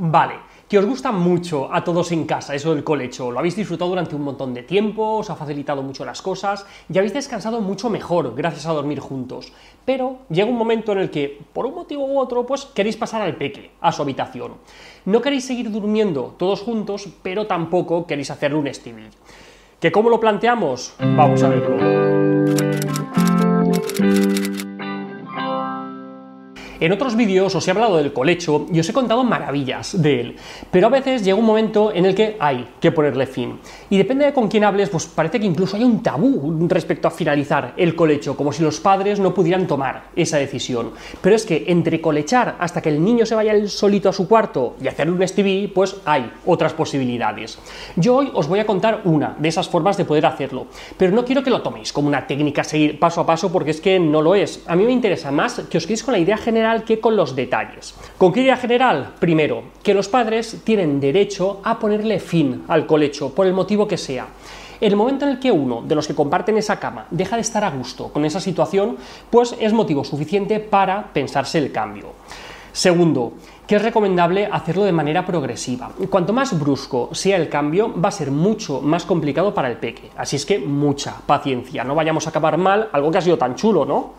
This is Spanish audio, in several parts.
Vale, que os gusta mucho a todos en casa eso del colecho, lo habéis disfrutado durante un montón de tiempo, os ha facilitado mucho las cosas y habéis descansado mucho mejor gracias a dormir juntos. Pero llega un momento en el que, por un motivo u otro, pues queréis pasar al peque, a su habitación. No queréis seguir durmiendo todos juntos, pero tampoco queréis hacerle un Stevie. ¿Que cómo lo planteamos? Vamos a verlo. En otros vídeos os he hablado del colecho y os he contado maravillas de él, pero a veces llega un momento en el que hay que ponerle fin. Y depende de con quién hables, pues parece que incluso hay un tabú respecto a finalizar el colecho, como si los padres no pudieran tomar esa decisión. Pero es que entre colechar hasta que el niño se vaya él solito a su cuarto y hacerle un STV, pues hay otras posibilidades. Yo hoy os voy a contar una de esas formas de poder hacerlo, pero no quiero que lo toméis como una técnica a seguir paso a paso porque es que no lo es. A mí me interesa más que os quedéis con la idea general que con los detalles. ¿Con qué idea general? Primero, que los padres tienen derecho a ponerle fin al colecho, por el motivo que sea. El momento en el que uno de los que comparten esa cama deja de estar a gusto con esa situación, pues es motivo suficiente para pensarse el cambio. Segundo, que es recomendable hacerlo de manera progresiva. Cuanto más brusco sea el cambio, va a ser mucho más complicado para el peque. Así es que mucha paciencia, no vayamos a acabar mal algo que ha sido tan chulo, ¿no?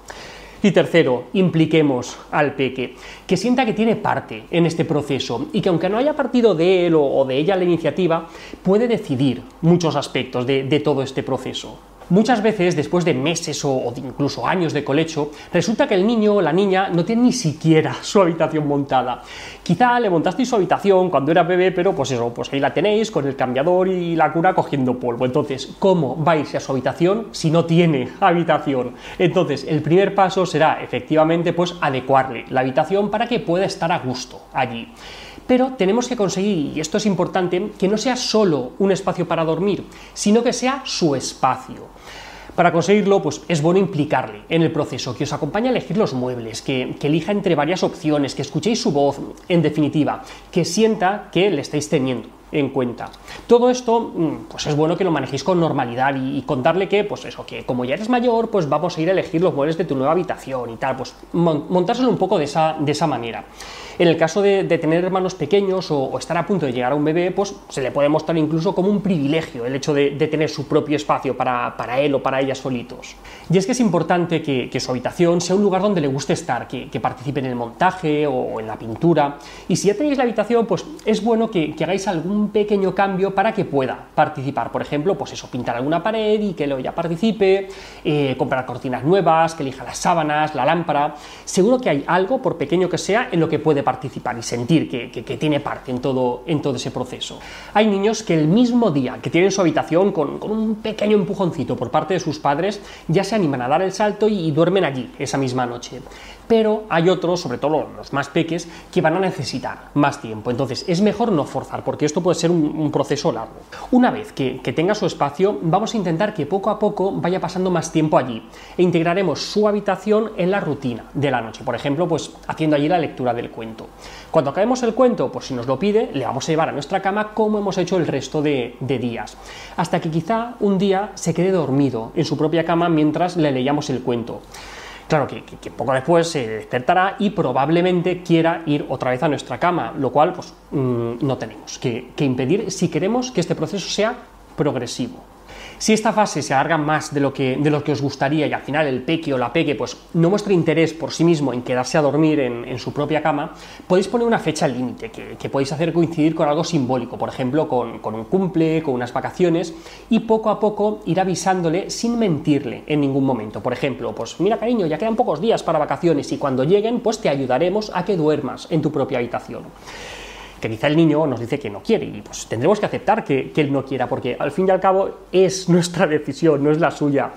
Y tercero, impliquemos al peque, que sienta que tiene parte en este proceso y que aunque no haya partido de él o de ella la iniciativa, puede decidir muchos aspectos de, de todo este proceso. Muchas veces, después de meses o, incluso años de colecho, resulta que el niño o la niña no tiene ni siquiera su habitación montada. Quizá le montasteis su habitación cuando era bebé, pero pues eso, pues ahí la tenéis con el cambiador y la cura cogiendo polvo. Entonces, ¿cómo va a irse a su habitación si no tiene habitación? Entonces, el primer paso será efectivamente pues adecuarle la habitación para que pueda estar a gusto allí. Pero tenemos que conseguir, y esto es importante, que no sea solo un espacio para dormir, sino que sea su espacio. Para conseguirlo, pues es bueno implicarle en el proceso, que os acompañe a elegir los muebles, que, que, elija entre varias opciones, que escuchéis su voz, en definitiva, que sienta que le estáis teniendo en cuenta. Todo esto, mm, pues es bueno que lo manejéis con normalidad y, contarle que, pues eso, que como ya eres mayor, pues vamos a ir a elegir los muebles de tu nueva habitación y tal, pues montárselo un poco de esa, de esa manera. En el caso de, tener hermanos pequeños o, estar a punto de llegar a un bebé, pues se le puede mostrar incluso como un privilegio el hecho de, tener su propio espacio para, él o para ella solitos. Y es que es importante que, su habitación sea un lugar donde le guste estar, que, participe en el montaje o en la pintura. Y si ya tenéis la habitación, pues es bueno que, hagáis algún pequeño cambio para que pueda participar. Por ejemplo, pues eso, pintar alguna pared y que lo ya participe, eh, comprar cortinas nuevas, que elija las sábanas, la lámpara. Seguro que hay algo, por pequeño que sea, en lo que puede participar y sentir que, tiene parte en todo, en todo ese proceso. Hay niños que el mismo día que tienen su habitación con, un pequeño empujoncito por parte de sus padres ya se animan a dar el salto y, duermen allí esa misma noche. Pero hay otros, sobre todo los más peques, que van a necesitar más tiempo. Entonces es mejor no forzar porque esto puede ser un, proceso largo. Una vez que, tenga su espacio, vamos a intentar que poco a poco vaya pasando más tiempo allí e integraremos su habitación en la rutina de la noche. Por ejemplo, pues haciendo allí la lectura del cuento. Cuando acabemos el cuento, pues si nos lo pide, le vamos a llevar a nuestra cama como hemos hecho el resto de, días, hasta que quizá un día se quede dormido en su propia cama mientras le leíamos el cuento. Claro que, poco después se despertará y probablemente quiera ir otra vez a nuestra cama, lo cual pues, mm, no tenemos que impedir si queremos que este proceso sea progresivo. Si esta fase se alarga más de lo que, de lo que os gustaría y al final el peque o la peque pues, no muestra interés por sí mismo en quedarse a dormir en, su propia cama, podéis poner una fecha límite que, podéis hacer coincidir con algo simbólico, por ejemplo, con, con un cumple, con unas vacaciones, y poco a poco ir avisándole sin mentirle en ningún momento. Por ejemplo, pues mira cariño, ya quedan pocos días para vacaciones y cuando lleguen, pues te ayudaremos a que duermas en tu propia habitación que quizá el niño nos dice que no quiere. Y pues tendremos que aceptar que, que él no quiera porque al fin y al cabo es nuestra decisión, no es la suya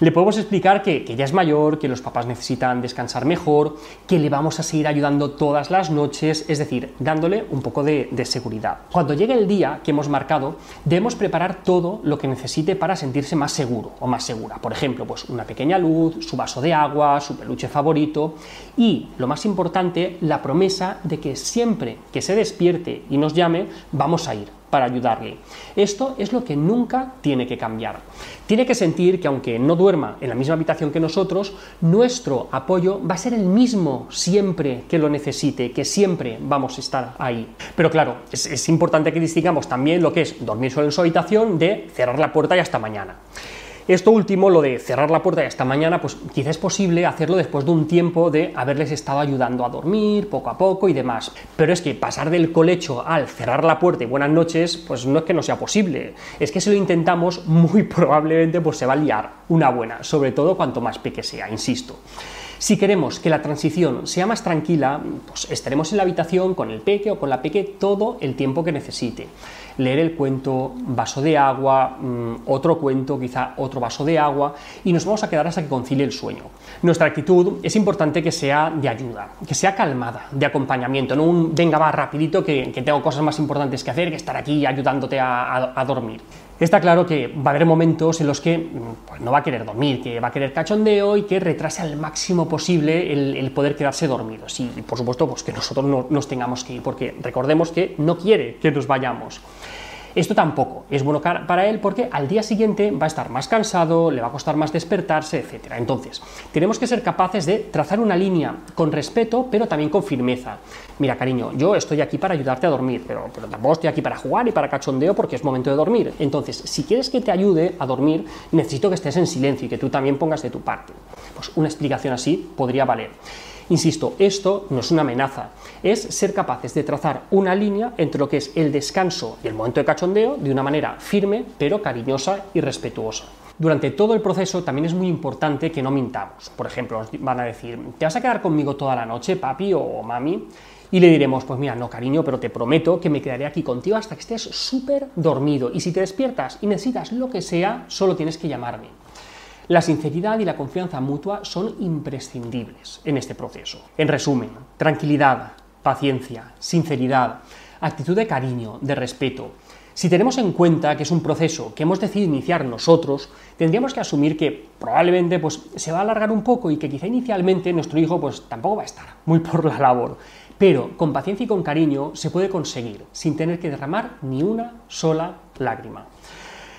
le podemos explicar que, ya es mayor, que los papás necesitan descansar mejor, que le vamos a seguir ayudando todas las noches, es decir, dándole un poco de, seguridad. Cuando llegue el día que hemos marcado, debemos preparar todo lo que necesite para sentirse más seguro o más segura. Por ejemplo, pues una pequeña luz, su vaso de agua, su peluche favorito y, lo más importante, la promesa de que siempre que se despierte y nos llame, vamos a ir para ayudarle. Esto es lo que nunca tiene que cambiar. Tiene que sentir que aunque no duerma en la misma habitación que nosotros, nuestro apoyo va a ser el mismo siempre que lo necesite, que siempre vamos a estar ahí. Pero claro, es, importante que distingamos también lo que es dormir solo en su habitación de cerrar la puerta y hasta mañana. Esto último, lo de cerrar la puerta esta mañana, pues quizá es posible hacerlo después de un tiempo de haberles estado ayudando a dormir poco a poco y demás. Pero es que pasar del colecho al cerrar la puerta y buenas noches, pues no es que no sea posible. Es que si lo intentamos, muy probablemente pues se va a liar una buena, sobre todo cuanto más peque sea, insisto. Si queremos que la transición sea más tranquila, pues estaremos en la habitación con el peque o con la peque todo el tiempo que necesite leer el cuento, vaso de agua, mm, otro cuento, quizá otro vaso de agua, y nos vamos a quedar hasta que concilie el sueño. Nuestra actitud es importante que sea de ayuda, que sea calmada, de acompañamiento, no un venga va rapidito que, tengo cosas más importantes que hacer que estar aquí ayudándote a dormir. Está claro que va a haber momentos en los que mm, pues, no va a querer dormir, que va a querer cachondeo y que retrase al máximo posible el, poder quedarse dormido. y por supuesto pues que nosotros no nos tengamos que ir, porque recordemos que no quiere que nos vayamos. Esto tampoco es bueno para él porque al día siguiente va a estar más cansado, le va a costar más despertarse, etc. Entonces, tenemos que ser capaces de trazar una línea con respeto, pero también con firmeza. Mira, cariño, yo estoy aquí para ayudarte a dormir, pero, pero tampoco estoy aquí para jugar y para cachondeo porque es momento de dormir. Entonces, si quieres que te ayude a dormir, necesito que estés en silencio y que tú también pongas de tu parte. Pues una explicación así podría valer. Insisto, esto no es una amenaza, es ser capaces de trazar una línea entre lo que es el descanso y el momento de cachondeo de una manera firme, pero cariñosa y respetuosa. Durante todo el proceso también es muy importante que no mintamos. Por ejemplo, nos van a decir, ¿te vas a quedar conmigo toda la noche, papi o mami? Y le diremos, pues mira, no cariño, pero te prometo que me quedaré aquí contigo hasta que estés súper dormido. Y si te despiertas y necesitas lo que sea, solo tienes que llamarme. La sinceridad y la confianza mutua son imprescindibles en este proceso. En resumen, tranquilidad, paciencia, sinceridad, actitud de cariño, de respeto. Si tenemos en cuenta que es un proceso que hemos decidido iniciar nosotros, tendríamos que asumir que probablemente pues, se va a alargar un poco y que quizá inicialmente nuestro hijo pues, tampoco va a estar muy por la labor. Pero con paciencia y con cariño se puede conseguir sin tener que derramar ni una sola lágrima.